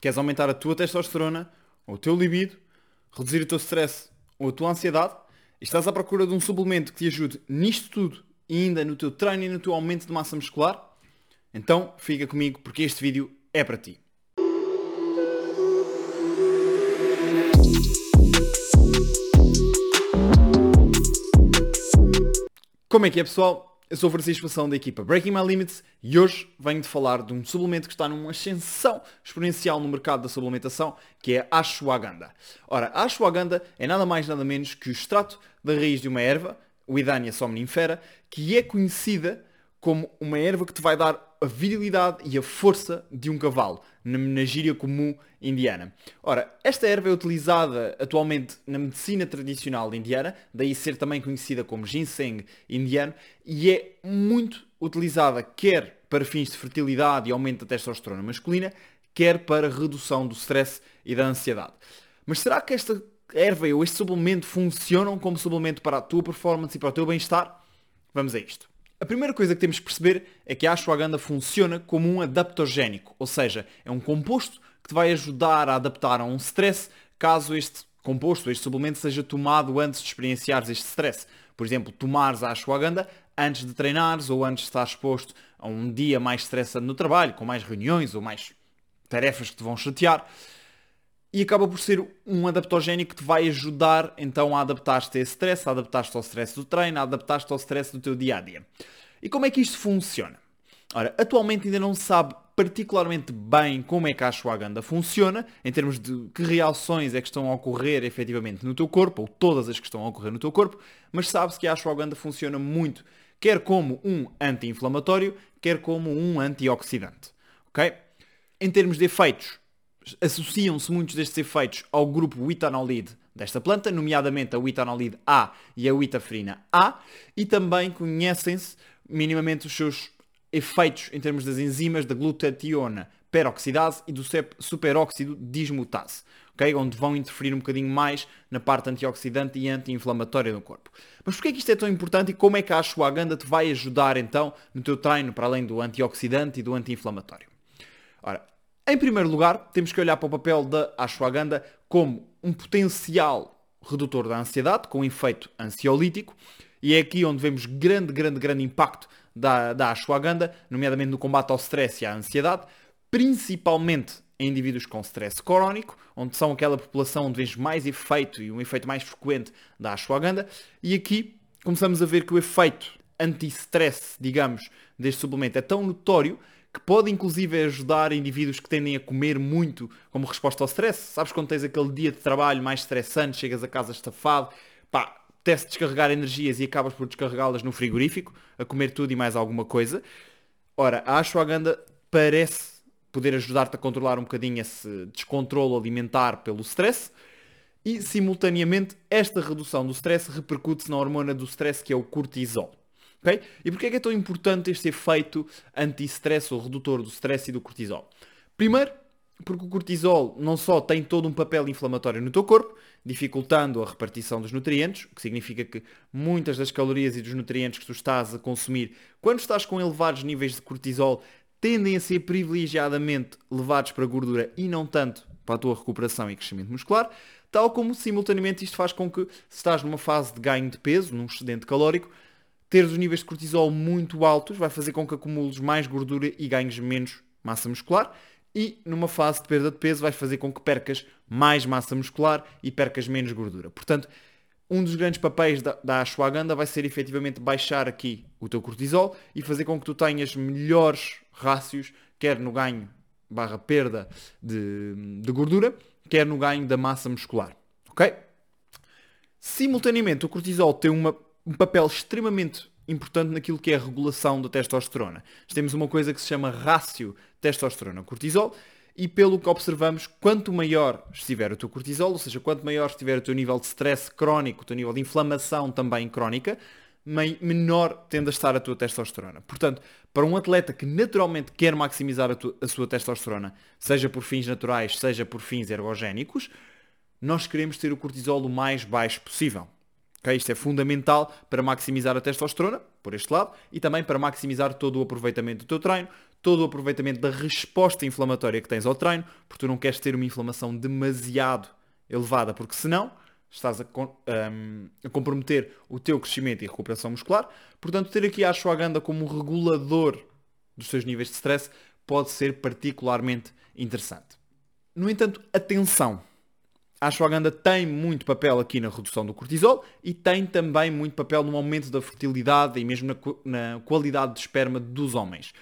Queres aumentar a tua testosterona, ou o teu libido, reduzir o teu stress ou a tua ansiedade, e estás à procura de um suplemento que te ajude nisto tudo e ainda no teu treino e no teu aumento de massa muscular, então fica comigo porque este vídeo é para ti. Como é que é pessoal? Eu sou Francisco Fação da equipa Breaking My Limits e hoje venho-te falar de um suplemento que está numa ascensão exponencial no mercado da suplementação, que é a ashwagandha. Ora, a ashwagandha é nada mais nada menos que o extrato da raiz de uma erva, o Idania somnifera, que é conhecida como uma erva que te vai dar a virilidade e a força de um cavalo, na gíria comum indiana. Ora, esta erva é utilizada atualmente na medicina tradicional indiana, daí ser também conhecida como ginseng indiano, e é muito utilizada quer para fins de fertilidade e aumento da testosterona masculina, quer para redução do stress e da ansiedade. Mas será que esta erva ou este suplemento funcionam como suplemento para a tua performance e para o teu bem-estar? Vamos a isto. A primeira coisa que temos que perceber é que a ashwagandha funciona como um adaptogénico, ou seja, é um composto que te vai ajudar a adaptar a um stress caso este composto, este suplemento seja tomado antes de experienciares este stress. Por exemplo, tomares a ashwagandha antes de treinares ou antes de estar exposto a um dia mais estressante no trabalho, com mais reuniões ou mais tarefas que te vão chatear e acaba por ser um adaptogénico que te vai ajudar então a adaptar-te a esse stress, a adaptar-te ao stress do treino, a adaptar-te ao stress do teu dia a dia. E como é que isto funciona? Ora, atualmente ainda não se sabe particularmente bem como é que a ashwagandha funciona, em termos de que reações é que estão a ocorrer efetivamente no teu corpo, ou todas as que estão a ocorrer no teu corpo, mas sabe-se que a ashwagandha funciona muito, quer como um anti-inflamatório, quer como um antioxidante. Ok? Em termos de efeitos, associam-se muitos destes efeitos ao grupo Witanolide desta planta, nomeadamente a Witanolide A e a Witafrina A, e também conhecem-se minimamente os seus efeitos em termos das enzimas da glutationa peroxidase e do superóxido dismutase, okay? onde vão interferir um bocadinho mais na parte antioxidante e anti-inflamatória do corpo. Mas porquê é que isto é tão importante e como é que a ashwagandha te vai ajudar então no teu treino, para além do antioxidante e do anti-inflamatório? Ora, em primeiro lugar, temos que olhar para o papel da ashwagandha como um potencial redutor da ansiedade, com um efeito ansiolítico, e é aqui onde vemos grande, grande, grande impacto da, da ashwagandha, nomeadamente no combate ao stress e à ansiedade, principalmente em indivíduos com stress crónico, onde são aquela população onde vemos mais efeito e um efeito mais frequente da ashwagandha, e aqui começamos a ver que o efeito anti-stress, digamos, deste suplemento é tão notório que pode inclusive ajudar indivíduos que tendem a comer muito como resposta ao stress. Sabes quando tens aquele dia de trabalho mais estressante, chegas a casa estafado, pá, teste descarregar energias e acabas por descarregá-las no frigorífico, a comer tudo e mais alguma coisa. Ora, a ashwagandha parece poder ajudar-te a controlar um bocadinho esse descontrole alimentar pelo stress e, simultaneamente, esta redução do stress repercute-se na hormona do stress que é o cortisol. Okay? E porquê é que é tão importante este efeito anti-stress ou redutor do stress e do cortisol? Primeiro, porque o cortisol não só tem todo um papel inflamatório no teu corpo, dificultando a repartição dos nutrientes, o que significa que muitas das calorias e dos nutrientes que tu estás a consumir quando estás com elevados níveis de cortisol tendem a ser privilegiadamente levados para a gordura e não tanto para a tua recuperação e crescimento muscular, tal como simultaneamente isto faz com que, se estás numa fase de ganho de peso, num excedente calórico, Teres os níveis de cortisol muito altos vai fazer com que acumules mais gordura e ganhes menos massa muscular. E numa fase de perda de peso vai fazer com que percas mais massa muscular e percas menos gordura. Portanto, um dos grandes papéis da, da ashwagandha vai ser efetivamente baixar aqui o teu cortisol e fazer com que tu tenhas melhores rácios, quer no ganho barra perda de, de gordura, quer no ganho da massa muscular. Ok? Simultaneamente, o cortisol tem uma um papel extremamente importante naquilo que é a regulação da testosterona. Temos uma coisa que se chama rácio testosterona-cortisol e pelo que observamos, quanto maior estiver o teu cortisol, ou seja, quanto maior estiver o teu nível de stress crónico, o teu nível de inflamação também crónica, menor tende a estar a tua testosterona. Portanto, para um atleta que naturalmente quer maximizar a, tua, a sua testosterona, seja por fins naturais, seja por fins ergogénicos, nós queremos ter o cortisol o mais baixo possível. Okay? Isto é fundamental para maximizar a testosterona, por este lado, e também para maximizar todo o aproveitamento do teu treino, todo o aproveitamento da resposta inflamatória que tens ao treino, porque tu não queres ter uma inflamação demasiado elevada, porque senão estás a, um, a comprometer o teu crescimento e recuperação muscular. Portanto, ter aqui a ashwagandha como regulador dos seus níveis de stress pode ser particularmente interessante. No entanto, atenção! A ashwagandha tem muito papel aqui na redução do cortisol e tem também muito papel no aumento da fertilidade e mesmo na, na qualidade de esperma dos homens.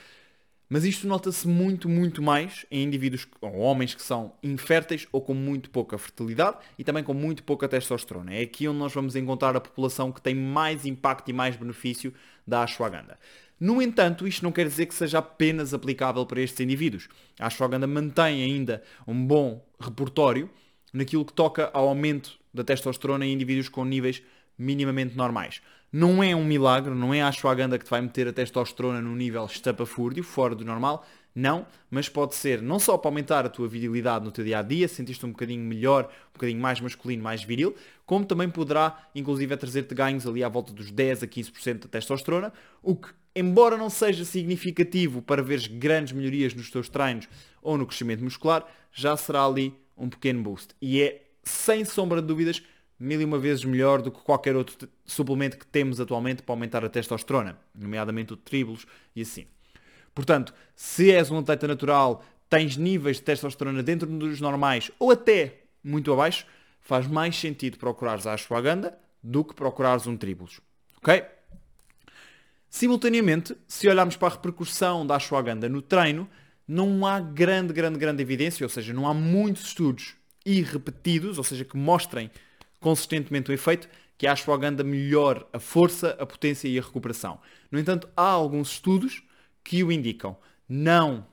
Mas isto nota-se muito, muito mais em indivíduos ou homens que são inférteis ou com muito pouca fertilidade e também com muito pouca testosterona. É aqui onde nós vamos encontrar a população que tem mais impacto e mais benefício da ashwagandha. No entanto, isto não quer dizer que seja apenas aplicável para estes indivíduos. A ashwagandha mantém ainda um bom repertório naquilo que toca ao aumento da testosterona em indivíduos com níveis minimamente normais. Não é um milagre, não é a ashwagandha que te vai meter a testosterona no nível estapafúrdio, fora do normal, não, mas pode ser não só para aumentar a tua virilidade no teu dia a dia, sentiste um bocadinho melhor, um bocadinho mais masculino, mais viril, como também poderá, inclusive, trazer-te ganhos ali à volta dos 10 a 15% da testosterona, o que, embora não seja significativo para veres grandes melhorias nos teus treinos ou no crescimento muscular, já será ali um pequeno boost. E é, sem sombra de dúvidas, mil e uma vezes melhor do que qualquer outro suplemento que temos atualmente para aumentar a testosterona, nomeadamente o tribulus e assim. Portanto, se és um atleta natural, tens níveis de testosterona dentro dos normais ou até muito abaixo, faz mais sentido procurares a ashwagandha do que procurares um tribulus. Ok? Simultaneamente, se olharmos para a repercussão da ashwagandha no treino, não há grande, grande, grande evidência, ou seja, não há muitos estudos e repetidos, ou seja, que mostrem consistentemente o efeito, que a ashwagandha melhora a força, a potência e a recuperação. No entanto, há alguns estudos que o indicam. Não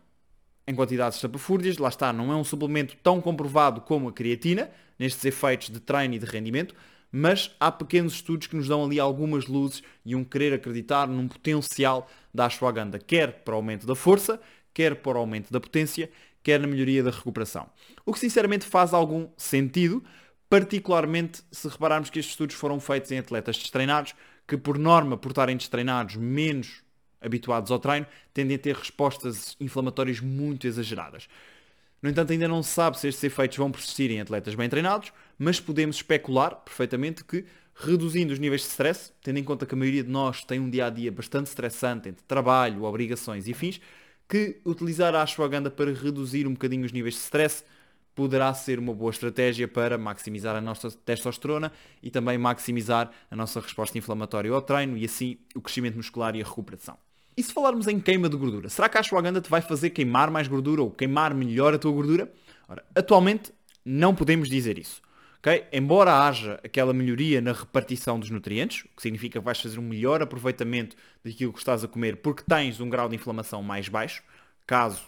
em quantidades estapafúrdias, lá está, não é um suplemento tão comprovado como a creatina, nestes efeitos de treino e de rendimento, mas há pequenos estudos que nos dão ali algumas luzes e um querer acreditar num potencial da ashwagandha, quer para o aumento da força, quer o aumento da potência, quer na melhoria da recuperação. O que sinceramente faz algum sentido, particularmente se repararmos que estes estudos foram feitos em atletas destreinados, que por norma, por estarem destreinados menos habituados ao treino, tendem a ter respostas inflamatórias muito exageradas. No entanto, ainda não se sabe se estes efeitos vão persistir em atletas bem treinados, mas podemos especular perfeitamente que, reduzindo os níveis de stress, tendo em conta que a maioria de nós tem um dia a dia bastante estressante entre trabalho, obrigações e fins, que utilizar a ashwagandha para reduzir um bocadinho os níveis de stress poderá ser uma boa estratégia para maximizar a nossa testosterona e também maximizar a nossa resposta inflamatória ao treino e assim o crescimento muscular e a recuperação. E se falarmos em queima de gordura, será que a ashwagandha te vai fazer queimar mais gordura ou queimar melhor a tua gordura? Ora, atualmente não podemos dizer isso. Okay? Embora haja aquela melhoria na repartição dos nutrientes, o que significa que vais fazer um melhor aproveitamento daquilo que estás a comer porque tens um grau de inflamação mais baixo, caso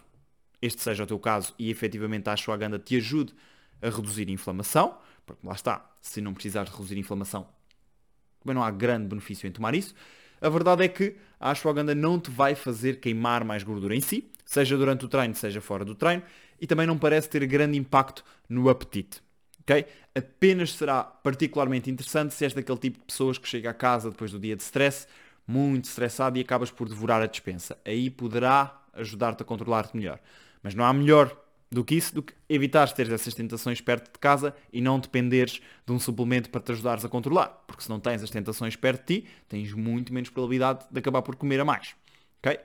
este seja o teu caso e efetivamente a ashwagandha te ajude a reduzir a inflamação, porque lá está, se não precisares reduzir a inflamação, também não há grande benefício em tomar isso. A verdade é que a ashwagandha não te vai fazer queimar mais gordura em si, seja durante o treino, seja fora do treino, e também não parece ter grande impacto no apetite. Okay? Apenas será particularmente interessante se és daquele tipo de pessoas que chega a casa depois do dia de stress, muito estressado e acabas por devorar a despensa. Aí poderá ajudar-te a controlar-te melhor. Mas não há melhor do que isso, do que evitar ter essas tentações perto de casa e não dependeres de um suplemento para te ajudares a controlar. Porque se não tens as tentações perto de ti, tens muito menos probabilidade de acabar por comer a mais. Ok?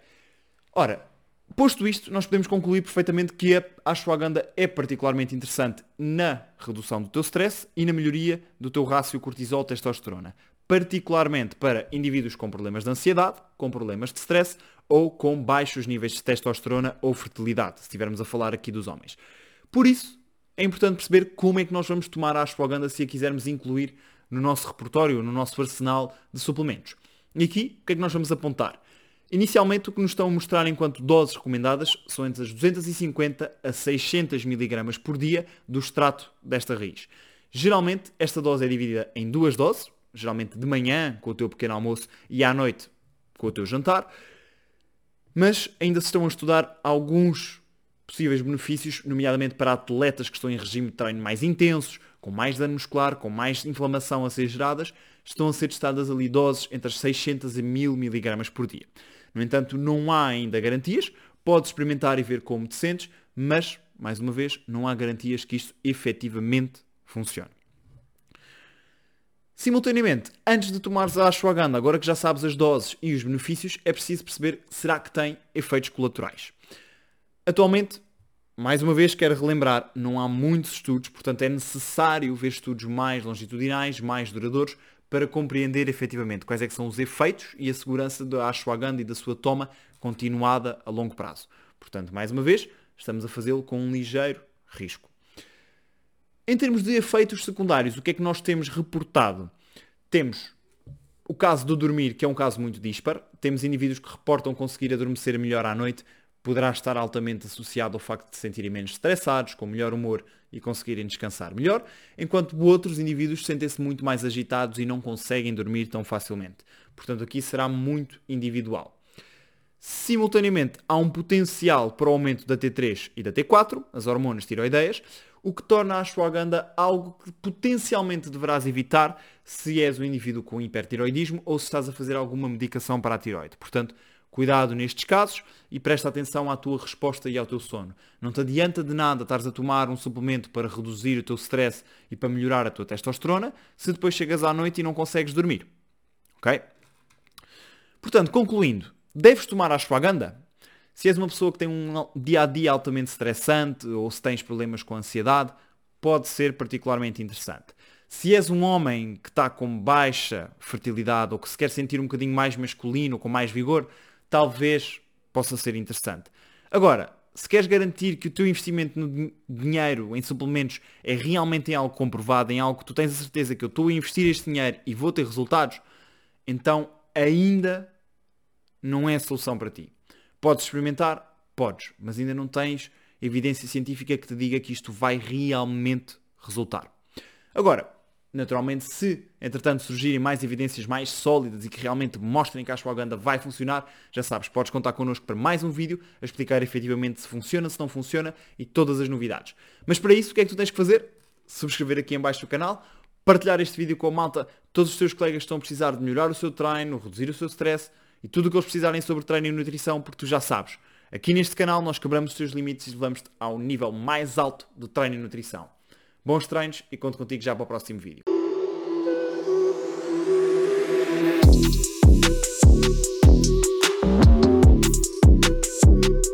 Ora, Posto isto, nós podemos concluir perfeitamente que a ashwagandha é particularmente interessante na redução do teu stress e na melhoria do teu rácio cortisol-testosterona, particularmente para indivíduos com problemas de ansiedade, com problemas de stress ou com baixos níveis de testosterona ou fertilidade, se estivermos a falar aqui dos homens. Por isso, é importante perceber como é que nós vamos tomar a ashwagandha se a quisermos incluir no nosso repertório, no nosso arsenal de suplementos. E aqui, o que é que nós vamos apontar? Inicialmente, o que nos estão a mostrar enquanto doses recomendadas são entre as 250 a 600 mg por dia do extrato desta raiz. Geralmente, esta dose é dividida em duas doses, geralmente de manhã, com o teu pequeno almoço, e à noite, com o teu jantar. Mas ainda se estão a estudar alguns possíveis benefícios, nomeadamente para atletas que estão em regime de treino mais intensos, com mais dano muscular, com mais inflamação a ser geradas, estão a ser testadas ali doses entre as 600 e 1000 mg por dia. No entanto, não há ainda garantias. podes experimentar e ver como te sentes, mas, mais uma vez, não há garantias que isto efetivamente funcione. Simultaneamente, antes de tomares a ashwagandha, agora que já sabes as doses e os benefícios, é preciso perceber será que tem efeitos colaterais. Atualmente, mais uma vez quero relembrar, não há muitos estudos, portanto é necessário ver estudos mais longitudinais, mais duradouros, para compreender efetivamente quais é são os efeitos e a segurança da ashwagandha e da sua toma continuada a longo prazo. Portanto, mais uma vez, estamos a fazê-lo com um ligeiro risco. Em termos de efeitos secundários, o que é que nós temos reportado? Temos o caso do dormir, que é um caso muito dispar. Temos indivíduos que reportam conseguir adormecer melhor à noite. Poderá estar altamente associado ao facto de se sentirem menos estressados, com melhor humor e conseguirem descansar melhor, enquanto outros indivíduos sentem-se muito mais agitados e não conseguem dormir tão facilmente. Portanto, aqui será muito individual. Simultaneamente, há um potencial para o aumento da T3 e da T4, as hormonas tiroideias, o que torna a ashwagandha algo que potencialmente deverás evitar se és um indivíduo com hipertiroidismo ou se estás a fazer alguma medicação para a tiroide. Portanto, cuidado nestes casos e presta atenção à tua resposta e ao teu sono. Não te adianta de nada estares a tomar um suplemento para reduzir o teu stress e para melhorar a tua testosterona se depois chegas à noite e não consegues dormir. Ok? Portanto, concluindo, deves tomar a ashwagandha? Se és uma pessoa que tem um dia a dia altamente estressante ou se tens problemas com ansiedade, pode ser particularmente interessante. Se és um homem que está com baixa fertilidade ou que se quer sentir um bocadinho mais masculino com mais vigor, talvez possa ser interessante. Agora, se queres garantir que o teu investimento no dinheiro em suplementos é realmente em algo comprovado, em algo que tu tens a certeza que eu estou a investir este dinheiro e vou ter resultados, então ainda não é a solução para ti. Podes experimentar? Podes, mas ainda não tens evidência científica que te diga que isto vai realmente resultar. Agora, naturalmente, se entretanto surgirem mais evidências mais sólidas e que realmente mostrem que a ashwagandha vai funcionar, já sabes, podes contar connosco para mais um vídeo a explicar efetivamente se funciona, se não funciona e todas as novidades. Mas para isso, o que é que tu tens que fazer? Subscrever aqui em baixo do canal, partilhar este vídeo com a malta, todos os teus colegas estão a precisar de melhorar o seu treino, reduzir o seu stress, e tudo o que eles precisarem sobre treino e nutrição, porque tu já sabes. Aqui neste canal nós quebramos os teus limites e levamos-te ao nível mais alto de treino e nutrição. Bons treinos e conto contigo já para o próximo vídeo.